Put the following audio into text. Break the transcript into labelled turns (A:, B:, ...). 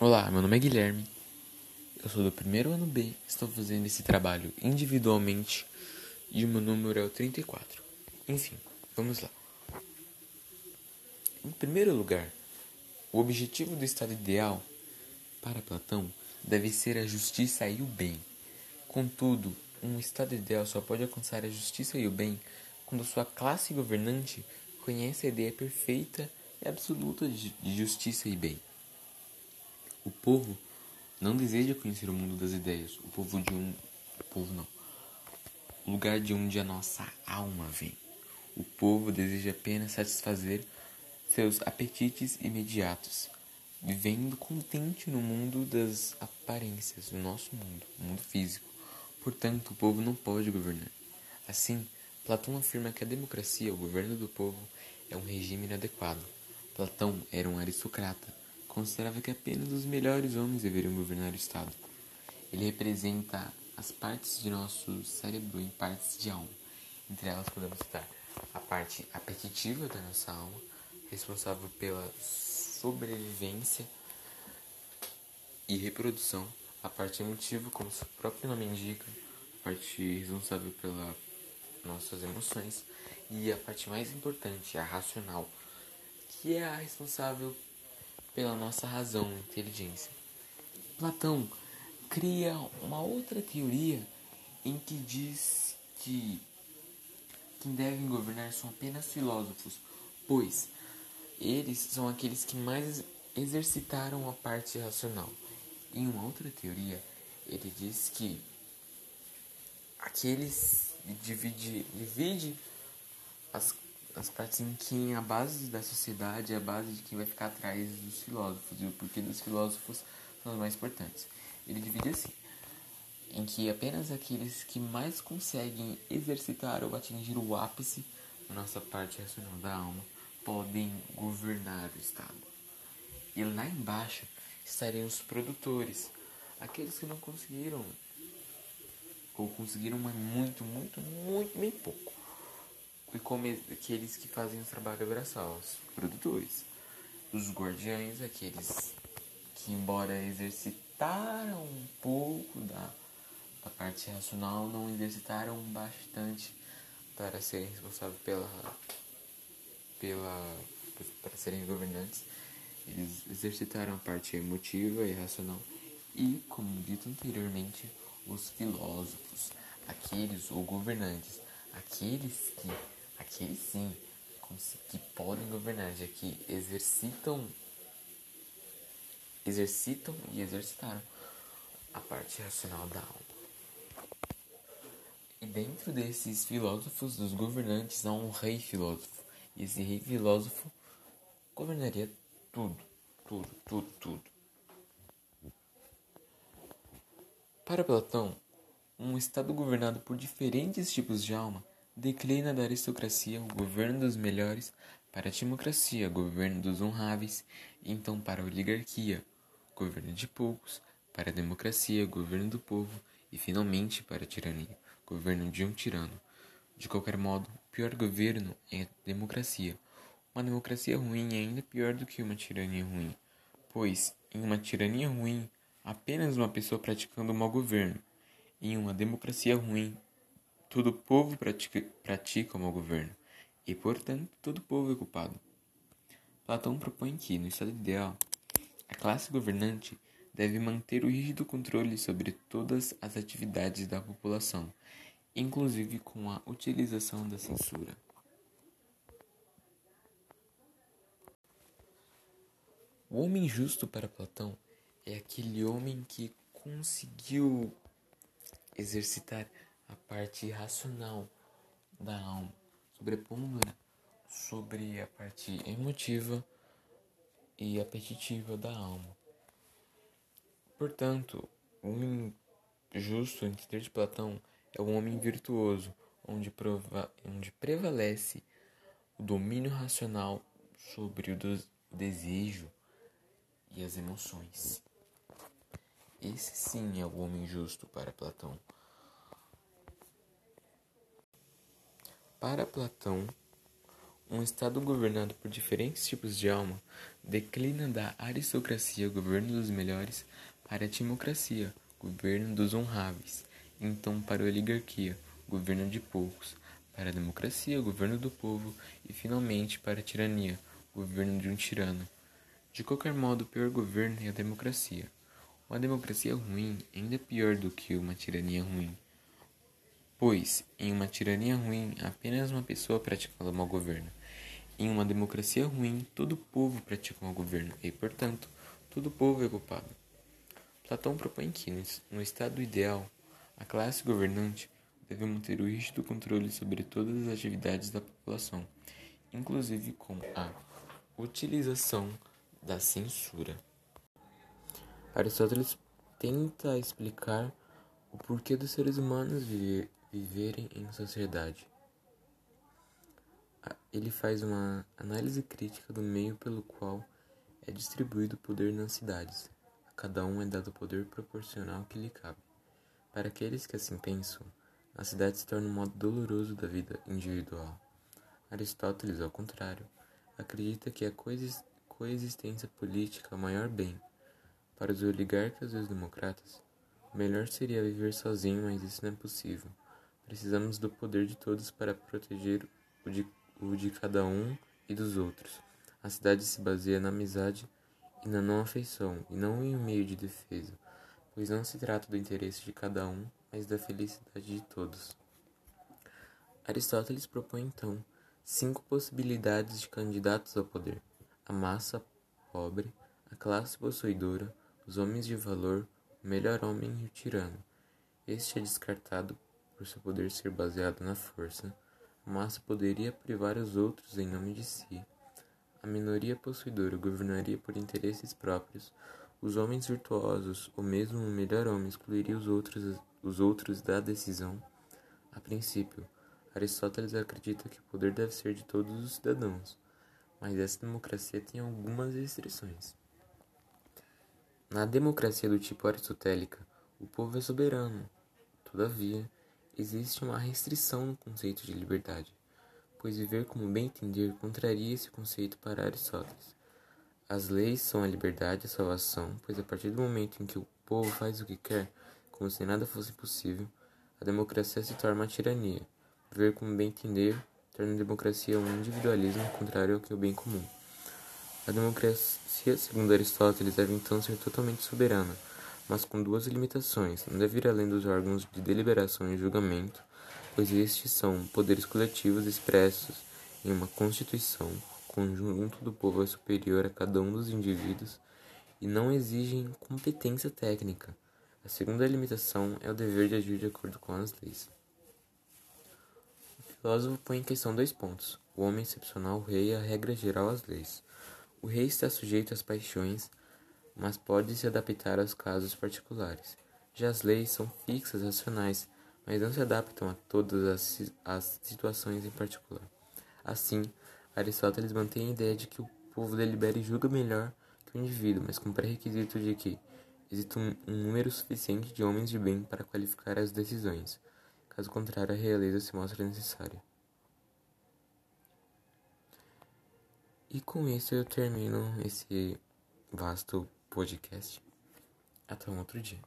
A: Olá, meu nome é Guilherme. Eu sou do primeiro ano B. Estou fazendo esse trabalho individualmente e o meu número é o 34. Enfim, vamos lá. Em primeiro lugar, o objetivo do estado ideal para Platão deve ser a justiça e o bem. Contudo, um estado ideal só pode alcançar a justiça e o bem quando sua classe governante conhece a ideia perfeita e absoluta de justiça e bem. O povo não deseja conhecer o mundo das ideias, o povo de um. O povo não. O lugar de onde a nossa alma vem. O povo deseja apenas satisfazer seus apetites imediatos, vivendo contente no mundo das aparências, no nosso mundo, no mundo físico. Portanto, o povo não pode governar. Assim, Platão afirma que a democracia, o governo do povo, é um regime inadequado. Platão era um aristocrata considerava que apenas os melhores homens deveriam governar o Estado. Ele representa as partes de nosso cérebro em partes de alma. Entre elas podemos citar a parte apetitiva da nossa alma, responsável pela sobrevivência e reprodução, a parte emotiva, como seu próprio nome indica, a parte responsável pelas nossas emoções, e a parte mais importante, a racional, que é a responsável pela nossa razão e inteligência. Platão cria uma outra teoria em que diz que quem devem governar são apenas filósofos, pois eles são aqueles que mais exercitaram a parte racional. Em uma outra teoria, ele diz que aqueles divide, divide as as partes em que a base da sociedade é a base de quem vai ficar atrás dos filósofos e o porquê dos filósofos são os mais importantes. Ele divide assim, em que apenas aqueles que mais conseguem exercitar ou atingir o ápice da nossa parte racional da alma podem governar o Estado. E lá embaixo estariam os produtores, aqueles que não conseguiram ou conseguiram muito, muito, muito, bem pouco e como aqueles que fazem o trabalho braçal, os produtores. Os guardiães, aqueles que, embora exercitaram um pouco da, da parte racional, não exercitaram bastante para serem responsáveis pela, pela para serem governantes. Eles exercitaram a parte emotiva e racional e, como dito anteriormente, os filósofos, aqueles ou governantes, aqueles que aqueles sim que podem governar, já que exercitam exercitam e exercitaram a parte racional da alma. E dentro desses filósofos, dos governantes, há um rei filósofo. E esse rei filósofo governaria tudo, tudo, tudo, tudo. Para Platão, um estado governado por diferentes tipos de alma declina da aristocracia o governo dos melhores para a democracia, governo dos honráveis, então para a oligarquia, governo de poucos, para a democracia, governo do povo, e finalmente para a tirania, governo de um tirano. De qualquer modo, o pior governo é a democracia. Uma democracia ruim é ainda pior do que uma tirania ruim, pois, em uma tirania ruim, apenas uma pessoa praticando um mau governo. Em uma democracia ruim, Todo povo pratica, pratica o mau governo, e portanto todo povo é culpado. Platão propõe que, no estado ideal, a classe governante deve manter o rígido controle sobre todas as atividades da população, inclusive com a utilização da censura. O homem justo para Platão é aquele homem que conseguiu exercitar a parte racional da alma, sobrepondo sobre a parte emotiva e apetitiva da alma. Portanto, o homem justo, em entender de Platão, é um homem virtuoso, onde, prova, onde prevalece o domínio racional sobre o, o desejo e as emoções. Esse sim é o homem justo para Platão. Para Platão, um estado governado por diferentes tipos de alma declina da aristocracia, governo dos melhores, para a timocracia, governo dos honráveis, então para a oligarquia, governo de poucos, para a democracia, governo do povo e finalmente para a tirania, governo de um tirano. De qualquer modo, o pior governo é a democracia. Uma democracia ruim ainda é pior do que uma tirania ruim. Pois, em uma tirania ruim, apenas uma pessoa pratica o mau governo. Em uma democracia ruim, todo o povo pratica o mau governo e, portanto, todo o povo é culpado. Platão propõe que, no estado ideal, a classe governante deve manter o rígido controle sobre todas as atividades da população, inclusive com a utilização da censura. Aristóteles tenta explicar o porquê dos seres humanos viver, viverem em sociedade. Ele faz uma análise crítica do meio pelo qual é distribuído o poder nas cidades. A cada um é dado o poder proporcional que lhe cabe. Para aqueles que assim pensam, a cidade se torna um modo doloroso da vida individual. Aristóteles, ao contrário, acredita que a coexistência política é o maior bem. Para os oligarcas e os democratas, melhor seria viver sozinho, mas isso não é possível. Precisamos do poder de todos para proteger o de, o de cada um e dos outros. A cidade se baseia na amizade e na não afeição, e não em um meio de defesa, pois não se trata do interesse de cada um, mas da felicidade de todos. Aristóteles propõe então cinco possibilidades de candidatos ao poder: a massa pobre, a classe possuidora, os homens de valor, o melhor homem e o tirano. Este é descartado por seu poder ser baseado na força. A massa poderia privar os outros em nome de si. A minoria possuidora governaria por interesses próprios. Os homens virtuosos, ou mesmo o melhor homem, excluiria os outros, os outros da decisão. A princípio, Aristóteles acredita que o poder deve ser de todos os cidadãos, mas essa democracia tem algumas restrições. Na democracia do tipo aristotélica, o povo é soberano. Todavia, existe uma restrição no conceito de liberdade, pois viver como bem entender contraria esse conceito para Aristóteles. As leis são a liberdade e a salvação, pois a partir do momento em que o povo faz o que quer, como se nada fosse possível, a democracia se torna uma tirania Viver como bem entender torna a democracia um individualismo contrário ao que é o bem comum. A democracia, segundo Aristóteles, deve então ser totalmente soberana, mas com duas limitações. Não deve ir além dos órgãos de deliberação e julgamento, pois estes são poderes coletivos expressos em uma Constituição. O conjunto do povo é superior a cada um dos indivíduos e não exigem competência técnica. A segunda limitação é o dever de agir de acordo com as leis filósofo põe em questão dois pontos: o homem excepcional, o rei e a regra geral, as leis. O rei está sujeito às paixões, mas pode se adaptar aos casos particulares. Já as leis são fixas, racionais, mas não se adaptam a todas as, as situações em particular. Assim, Aristóteles mantém a ideia de que o povo delibera e julga melhor que o indivíduo, mas com pré-requisito de que existe um, um número suficiente de homens de bem para qualificar as decisões. Caso contrário, a realeza se mostra necessária. E com isso eu termino esse vasto podcast. Até um outro dia.